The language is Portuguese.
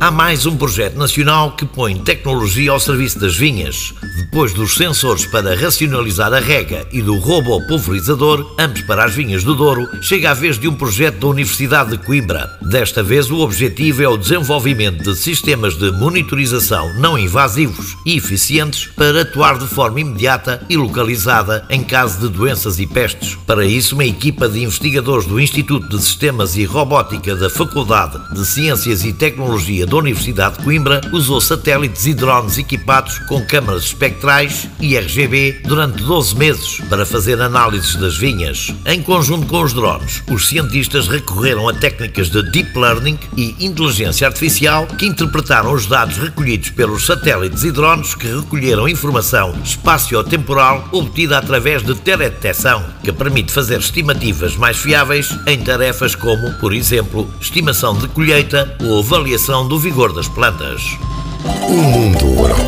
Há mais um projeto nacional que põe tecnologia ao serviço das vinhas. Depois dos sensores para racionalizar a rega e do robô pulverizador, ambos para as vinhas do Douro, chega a vez de um projeto da Universidade de Coimbra. Desta vez, o objetivo é o desenvolvimento de sistemas de monitorização não invasivos e eficientes para atuar de forma imediata e localizada em caso de doenças e pestes. Para isso, uma equipa de investigadores do Instituto de Sistemas e Robótica da Faculdade de Ciências e Tecnologia da Universidade de Coimbra usou satélites e drones equipados com câmaras espectrais e RGB durante 12 meses para fazer análises das vinhas. Em conjunto com os drones, os cientistas recorreram a técnicas de deep learning e inteligência artificial que interpretaram os dados recolhidos pelos satélites e drones que recolheram informação espaciotemporal obtida através de teledetecção, que permite fazer estimativas mais fiáveis em tarefas como, por exemplo, estimação de colheita ou avaliação do vigor das plantas. O mundo rural.